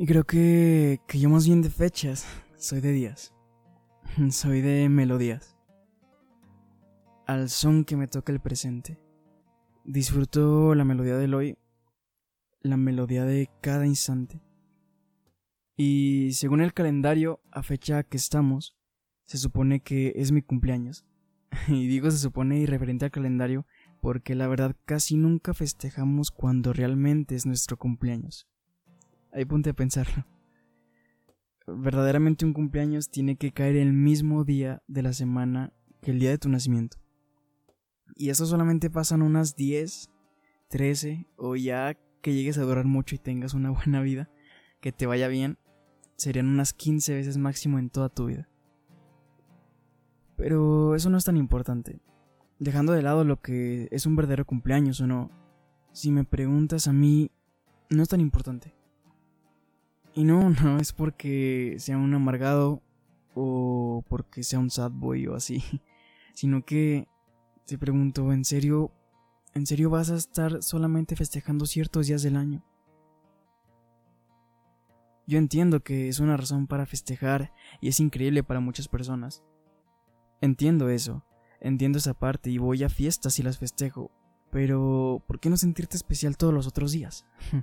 Y creo que, que yo más bien de fechas, soy de días. Soy de melodías. Al son que me toca el presente. Disfruto la melodía del hoy, la melodía de cada instante. Y según el calendario, a fecha que estamos, se supone que es mi cumpleaños. y digo se supone irreferente al calendario porque la verdad casi nunca festejamos cuando realmente es nuestro cumpleaños. Ahí ponte a pensarlo. Verdaderamente un cumpleaños tiene que caer el mismo día de la semana que el día de tu nacimiento. Y eso solamente pasan unas 10, 13 o ya que llegues a durar mucho y tengas una buena vida, que te vaya bien, serían unas 15 veces máximo en toda tu vida. Pero eso no es tan importante. Dejando de lado lo que es un verdadero cumpleaños o no, si me preguntas a mí, no es tan importante. Y no, no es porque sea un amargado o porque sea un sad boy o así, sino que te pregunto, ¿en serio, en serio vas a estar solamente festejando ciertos días del año? Yo entiendo que es una razón para festejar y es increíble para muchas personas. Entiendo eso, entiendo esa parte y voy a fiestas y las festejo, pero ¿por qué no sentirte especial todos los otros días?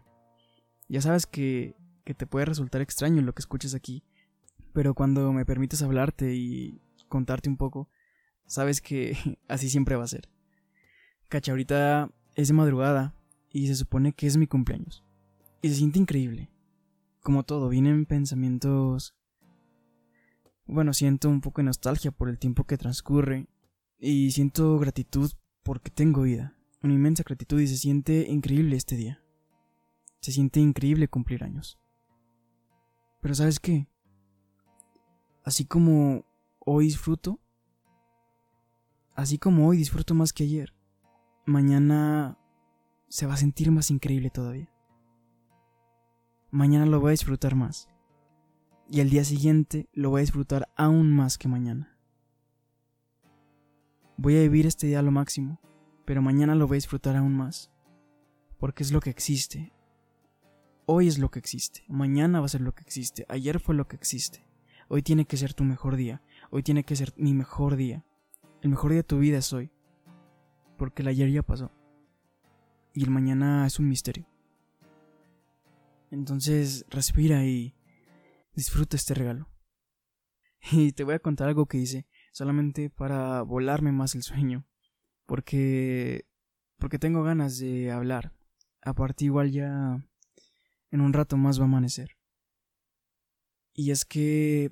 ya sabes que que te puede resultar extraño lo que escuches aquí, pero cuando me permites hablarte y contarte un poco, sabes que así siempre va a ser. Cacha, ahorita es de madrugada y se supone que es mi cumpleaños. Y se siente increíble. Como todo, vienen pensamientos... Bueno, siento un poco de nostalgia por el tiempo que transcurre y siento gratitud porque tengo vida. Una inmensa gratitud y se siente increíble este día. Se siente increíble cumplir años. Pero ¿sabes qué? Así como hoy disfruto, así como hoy disfruto más que ayer, mañana se va a sentir más increíble todavía. Mañana lo voy a disfrutar más. Y el día siguiente lo voy a disfrutar aún más que mañana. Voy a vivir este día lo máximo, pero mañana lo voy a disfrutar aún más. Porque es lo que existe, Hoy es lo que existe, mañana va a ser lo que existe, ayer fue lo que existe. Hoy tiene que ser tu mejor día, hoy tiene que ser mi mejor día. El mejor día de tu vida es hoy, porque el ayer ya pasó. Y el mañana es un misterio. Entonces respira y disfruta este regalo. Y te voy a contar algo que hice solamente para volarme más el sueño, porque porque tengo ganas de hablar. Aparte igual ya en un rato más va a amanecer. Y es que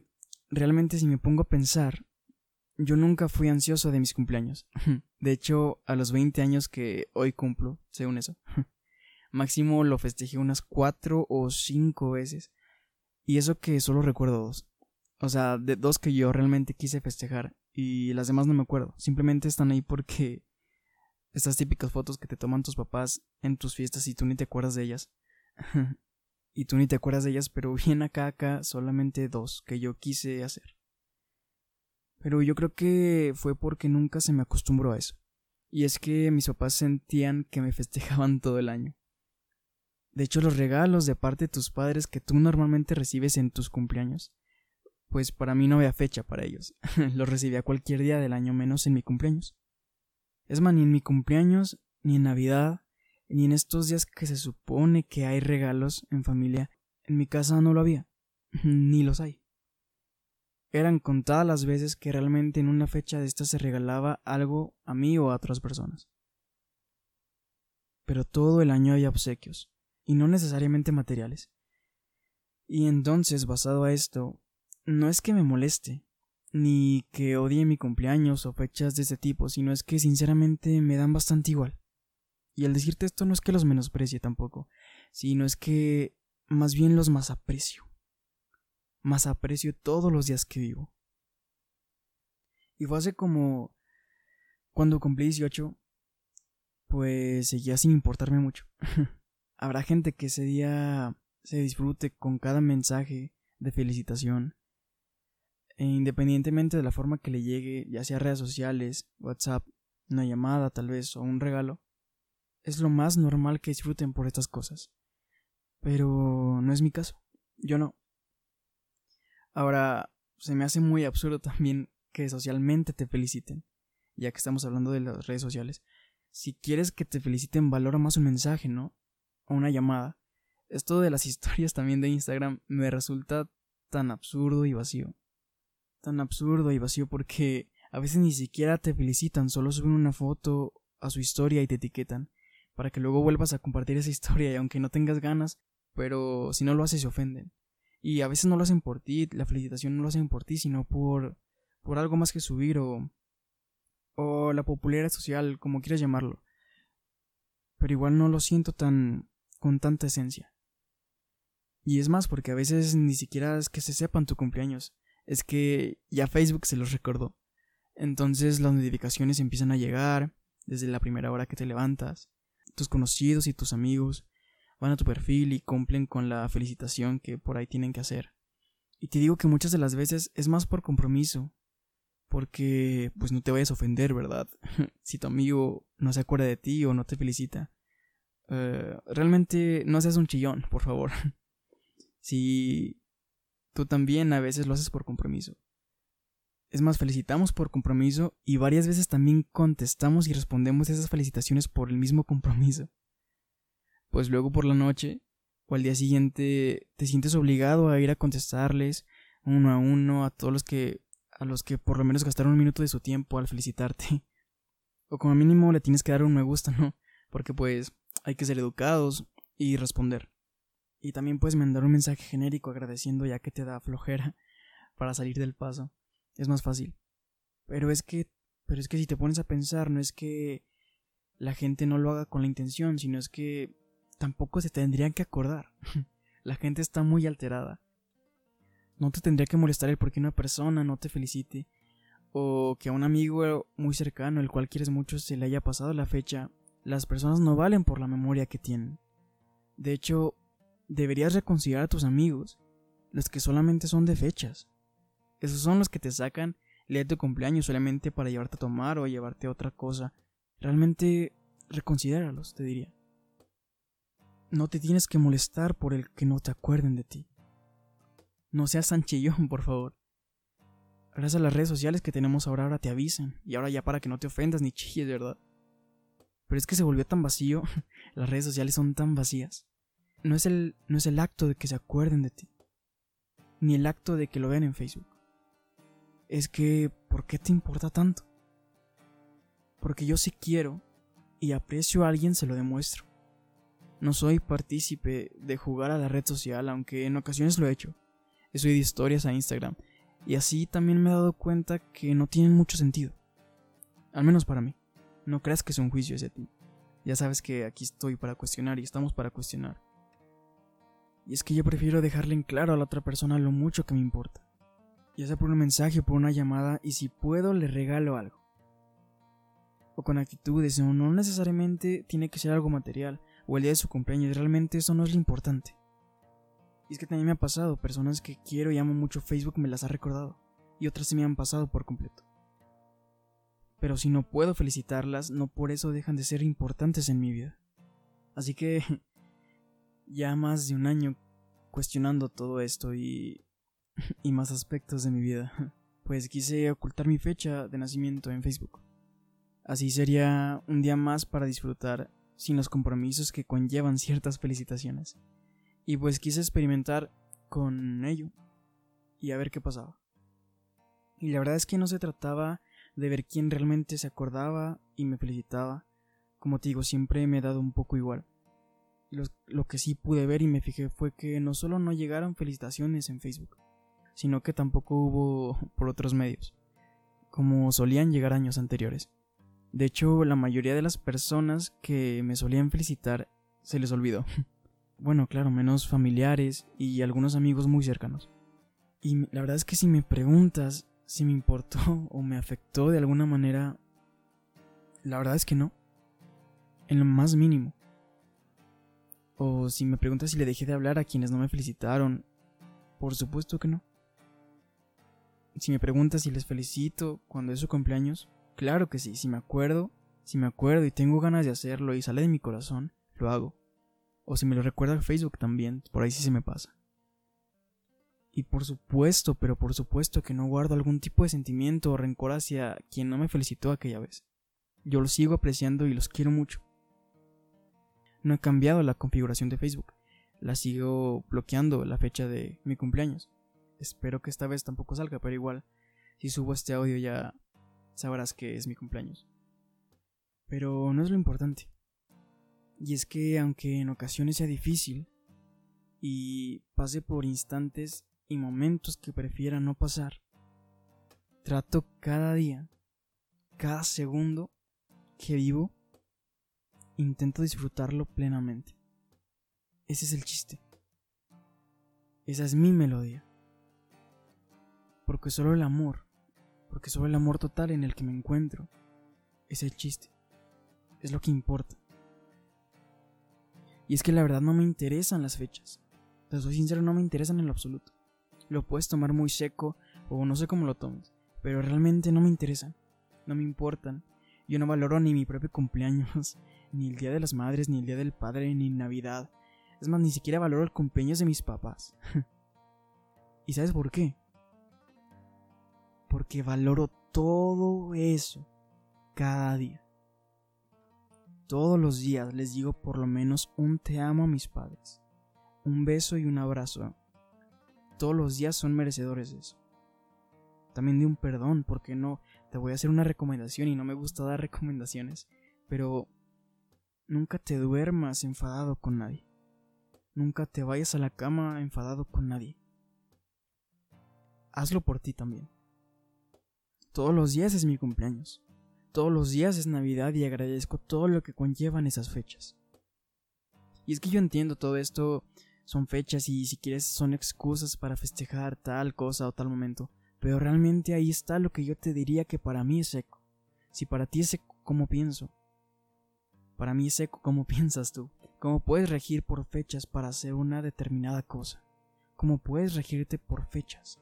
realmente si me pongo a pensar, yo nunca fui ansioso de mis cumpleaños. De hecho, a los 20 años que hoy cumplo, según eso, máximo lo festejé unas cuatro o cinco veces. Y eso que solo recuerdo dos. O sea, de dos que yo realmente quise festejar. Y las demás no me acuerdo. Simplemente están ahí porque estas típicas fotos que te toman tus papás en tus fiestas y tú ni te acuerdas de ellas. y tú ni te acuerdas de ellas, pero bien acá acá solamente dos que yo quise hacer. Pero yo creo que fue porque nunca se me acostumbró a eso. Y es que mis papás sentían que me festejaban todo el año. De hecho, los regalos de parte de tus padres que tú normalmente recibes en tus cumpleaños, pues para mí no había fecha para ellos. los recibía cualquier día del año menos en mi cumpleaños. Es más, ni en mi cumpleaños, ni en Navidad, ni en estos días que se supone que hay regalos en familia, en mi casa no lo había, ni los hay. Eran contadas las veces que realmente en una fecha de esta se regalaba algo a mí o a otras personas. Pero todo el año hay obsequios, y no necesariamente materiales. Y entonces, basado a esto, no es que me moleste, ni que odie mi cumpleaños o fechas de este tipo, sino es que sinceramente me dan bastante igual. Y al decirte esto no es que los menosprecie tampoco, sino es que más bien los más aprecio. Más aprecio todos los días que vivo. Y fue hace como... Cuando cumplí 18, pues seguía sin importarme mucho. Habrá gente que ese día se disfrute con cada mensaje de felicitación. E independientemente de la forma que le llegue, ya sea redes sociales, WhatsApp, una llamada tal vez o un regalo, es lo más normal que disfruten por estas cosas. Pero no es mi caso. Yo no. Ahora, se me hace muy absurdo también que socialmente te feliciten, ya que estamos hablando de las redes sociales. Si quieres que te feliciten, valora más un mensaje, ¿no? O una llamada. Esto de las historias también de Instagram me resulta tan absurdo y vacío. Tan absurdo y vacío porque a veces ni siquiera te felicitan, solo suben una foto a su historia y te etiquetan, para que luego vuelvas a compartir esa historia y aunque no tengas ganas, pero si no lo haces se ofenden. Y a veces no lo hacen por ti, la felicitación no lo hacen por ti, sino por, por algo más que subir o, o la popularidad social, como quieras llamarlo. Pero igual no lo siento tan con tanta esencia. Y es más, porque a veces ni siquiera es que se sepan tu cumpleaños, es que ya Facebook se los recordó. Entonces las notificaciones empiezan a llegar desde la primera hora que te levantas. Tus conocidos y tus amigos van a tu perfil y cumplen con la felicitación que por ahí tienen que hacer. Y te digo que muchas de las veces es más por compromiso, porque pues no te vayas a ofender, ¿verdad? si tu amigo no se acuerda de ti o no te felicita. Eh, realmente no seas un chillón, por favor. si tú también a veces lo haces por compromiso. Es más, felicitamos por compromiso y varias veces también contestamos y respondemos esas felicitaciones por el mismo compromiso pues luego por la noche o al día siguiente te sientes obligado a ir a contestarles uno a uno a todos los que a los que por lo menos gastaron un minuto de su tiempo al felicitarte. O como mínimo le tienes que dar un me gusta, ¿no? Porque pues hay que ser educados y responder. Y también puedes mandar un mensaje genérico agradeciendo ya que te da flojera para salir del paso. Es más fácil. Pero es que pero es que si te pones a pensar, no es que la gente no lo haga con la intención, sino es que tampoco se tendrían que acordar. La gente está muy alterada. No te tendría que molestar el por qué una persona no te felicite, o que a un amigo muy cercano, el cual quieres mucho, se le haya pasado la fecha. Las personas no valen por la memoria que tienen. De hecho, deberías reconsiderar a tus amigos, los que solamente son de fechas. Esos son los que te sacan el de tu cumpleaños solamente para llevarte a tomar o llevarte a otra cosa. Realmente reconsidéralos, te diría. No te tienes que molestar por el que no te acuerden de ti. No seas sanchillón, por favor. Gracias a las redes sociales que tenemos ahora, ahora te avisan. Y ahora ya para que no te ofendas ni chilles, ¿verdad? Pero es que se volvió tan vacío. las redes sociales son tan vacías. No es, el, no es el acto de que se acuerden de ti. Ni el acto de que lo vean en Facebook. Es que, ¿por qué te importa tanto? Porque yo sí quiero y aprecio a alguien se lo demuestro. No soy partícipe de jugar a la red social, aunque en ocasiones lo he hecho. He subido historias a Instagram, y así también me he dado cuenta que no tienen mucho sentido. Al menos para mí. No creas que es un juicio ese ti. Ya sabes que aquí estoy para cuestionar y estamos para cuestionar. Y es que yo prefiero dejarle en claro a la otra persona lo mucho que me importa. Ya sea por un mensaje o por una llamada, y si puedo le regalo algo. O con actitudes, o no necesariamente tiene que ser algo material, o el día de su cumpleaños, realmente eso no es lo importante. Y es que también me ha pasado, personas que quiero y amo mucho Facebook me las ha recordado, y otras se me han pasado por completo. Pero si no puedo felicitarlas, no por eso dejan de ser importantes en mi vida. Así que ya más de un año cuestionando todo esto y, y más aspectos de mi vida, pues quise ocultar mi fecha de nacimiento en Facebook. Así sería un día más para disfrutar sin los compromisos que conllevan ciertas felicitaciones. Y pues quise experimentar con ello y a ver qué pasaba. Y la verdad es que no se trataba de ver quién realmente se acordaba y me felicitaba. Como te digo, siempre me he dado un poco igual. Lo, lo, que sí pude ver y me fijé fue que no solo no llegaron felicitaciones en Facebook, sino que tampoco hubo por otros medios, como solían llegar años anteriores. De hecho, la mayoría de las personas que me solían felicitar se les olvidó. bueno, claro, menos familiares y algunos amigos muy cercanos. Y la verdad es que si me preguntas si me importó o me afectó de alguna manera, la verdad es que no. En lo más mínimo. O si me preguntas si le dejé de hablar a quienes no me felicitaron, por supuesto que no. Si me preguntas si les felicito cuando es su cumpleaños, Claro que sí, si me acuerdo, si me acuerdo y tengo ganas de hacerlo y sale de mi corazón, lo hago. O si me lo recuerda Facebook también, por ahí sí se me pasa. Y por supuesto, pero por supuesto que no guardo algún tipo de sentimiento o rencor hacia quien no me felicitó aquella vez. Yo los sigo apreciando y los quiero mucho. No he cambiado la configuración de Facebook. La sigo bloqueando la fecha de mi cumpleaños. Espero que esta vez tampoco salga, pero igual, si subo este audio ya sabrás que es mi cumpleaños. Pero no es lo importante. Y es que aunque en ocasiones sea difícil y pase por instantes y momentos que prefiera no pasar, trato cada día, cada segundo que vivo, intento disfrutarlo plenamente. Ese es el chiste. Esa es mi melodía. Porque solo el amor, porque solo el amor total en el que me encuentro, es el chiste. Es lo que importa. Y es que la verdad no me interesan las fechas. Te soy sincero, no me interesan en lo absoluto. Lo puedes tomar muy seco o no sé cómo lo tomes, pero realmente no me interesan. No me importan. Yo no valoro ni mi propio cumpleaños, ni el Día de las Madres, ni el Día del Padre, ni Navidad. Es más, ni siquiera valoro el cumpleaños de mis papás. ¿Y sabes por qué? Porque valoro todo eso cada día. Todos los días les digo por lo menos un te amo a mis padres, un beso y un abrazo. Todos los días son merecedores de eso. También de un perdón, porque no, te voy a hacer una recomendación y no me gusta dar recomendaciones, pero nunca te duermas enfadado con nadie. Nunca te vayas a la cama enfadado con nadie. Hazlo por ti también. Todos los días es mi cumpleaños. Todos los días es Navidad y agradezco todo lo que conllevan esas fechas. Y es que yo entiendo todo esto son fechas y si quieres son excusas para festejar tal cosa o tal momento, pero realmente ahí está lo que yo te diría que para mí es seco. Si para ti es seco, ¿cómo pienso? Para mí es seco, ¿cómo piensas tú? ¿Cómo puedes regir por fechas para hacer una determinada cosa? ¿Cómo puedes regirte por fechas?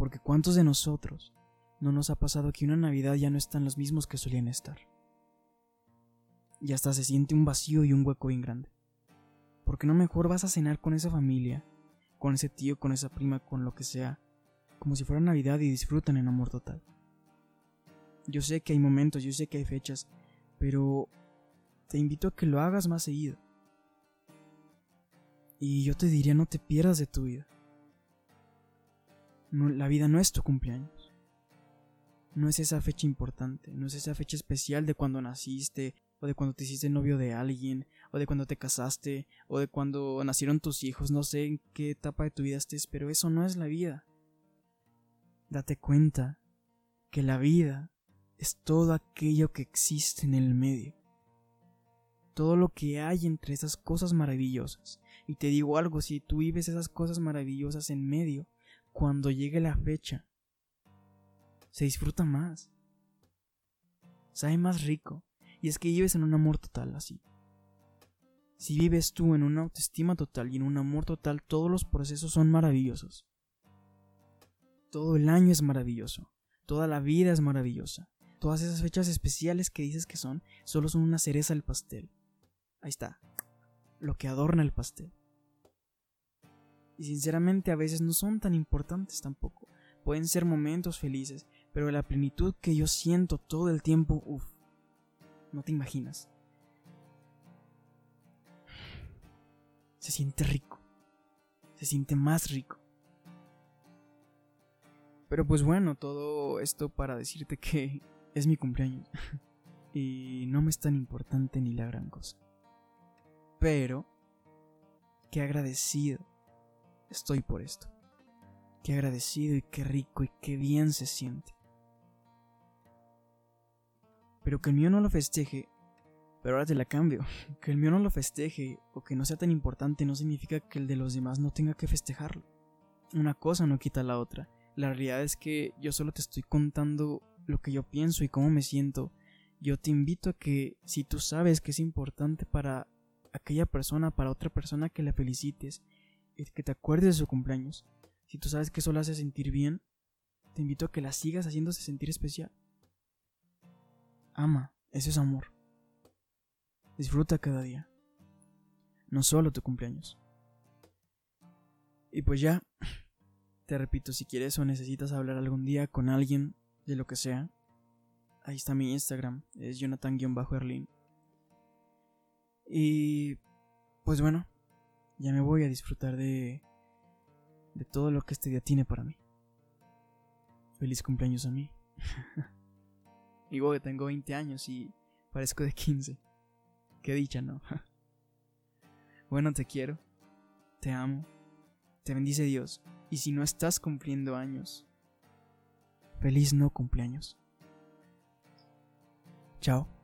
Porque ¿cuántos de nosotros no nos ha pasado que una Navidad ya no están los mismos que solían estar. Y hasta se siente un vacío y un hueco bien grande. Porque no mejor vas a cenar con esa familia, con ese tío, con esa prima, con lo que sea, como si fuera Navidad y disfrutan en amor total. Yo sé que hay momentos, yo sé que hay fechas, pero te invito a que lo hagas más seguido. Y yo te diría no te pierdas de tu vida. La vida no es tu cumpleaños no es esa fecha importante, no es esa fecha especial de cuando naciste, o de cuando te hiciste novio de alguien, o de cuando te casaste, o de cuando nacieron tus hijos, no sé en qué etapa de tu vida estés, pero eso no es la vida. Date cuenta que la vida es todo aquello que existe en el medio. Todo lo que hay entre esas cosas maravillosas. Y te digo algo, si tú vives esas cosas maravillosas en medio, cuando llegue la fecha, se disfruta más. Sabe más rico. Y es que vives en un amor total así. Si vives tú en una autoestima total y en un amor total, todos los procesos son maravillosos. Todo el año es maravilloso. Toda la vida es maravillosa. Todas esas fechas especiales que dices que son, solo son una cereza del pastel. Ahí está. Lo que adorna el pastel. Y sinceramente a veces no son tan importantes tampoco. Pueden ser momentos felices, pero la plenitud que yo siento todo el tiempo, uff, no te imaginas. Se siente rico, se siente más rico. Pero pues bueno, todo esto para decirte que es mi cumpleaños. y no me es tan importante ni la gran cosa. Pero, qué agradecido estoy por esto. Qué agradecido y qué rico y qué bien se siente pero que el mío no lo festeje, pero ahora te la cambio, que el mío no lo festeje o que no sea tan importante no significa que el de los demás no tenga que festejarlo. Una cosa no quita la otra. La realidad es que yo solo te estoy contando lo que yo pienso y cómo me siento. Yo te invito a que si tú sabes que es importante para aquella persona, para otra persona que la felicites, que te acuerdes de su cumpleaños, si tú sabes que eso la hace sentir bien, te invito a que la sigas haciéndose sentir especial. Ama, ese es amor. Disfruta cada día. No solo tu cumpleaños. Y pues ya, te repito, si quieres o necesitas hablar algún día con alguien de lo que sea, ahí está mi Instagram, es Jonathan-Erlin. Y pues bueno, ya me voy a disfrutar de, de todo lo que este día tiene para mí. Feliz cumpleaños a mí. Digo que tengo 20 años y parezco de 15. Qué dicha, ¿no? bueno, te quiero. Te amo. Te bendice Dios. Y si no estás cumpliendo años, feliz no cumpleaños. Chao.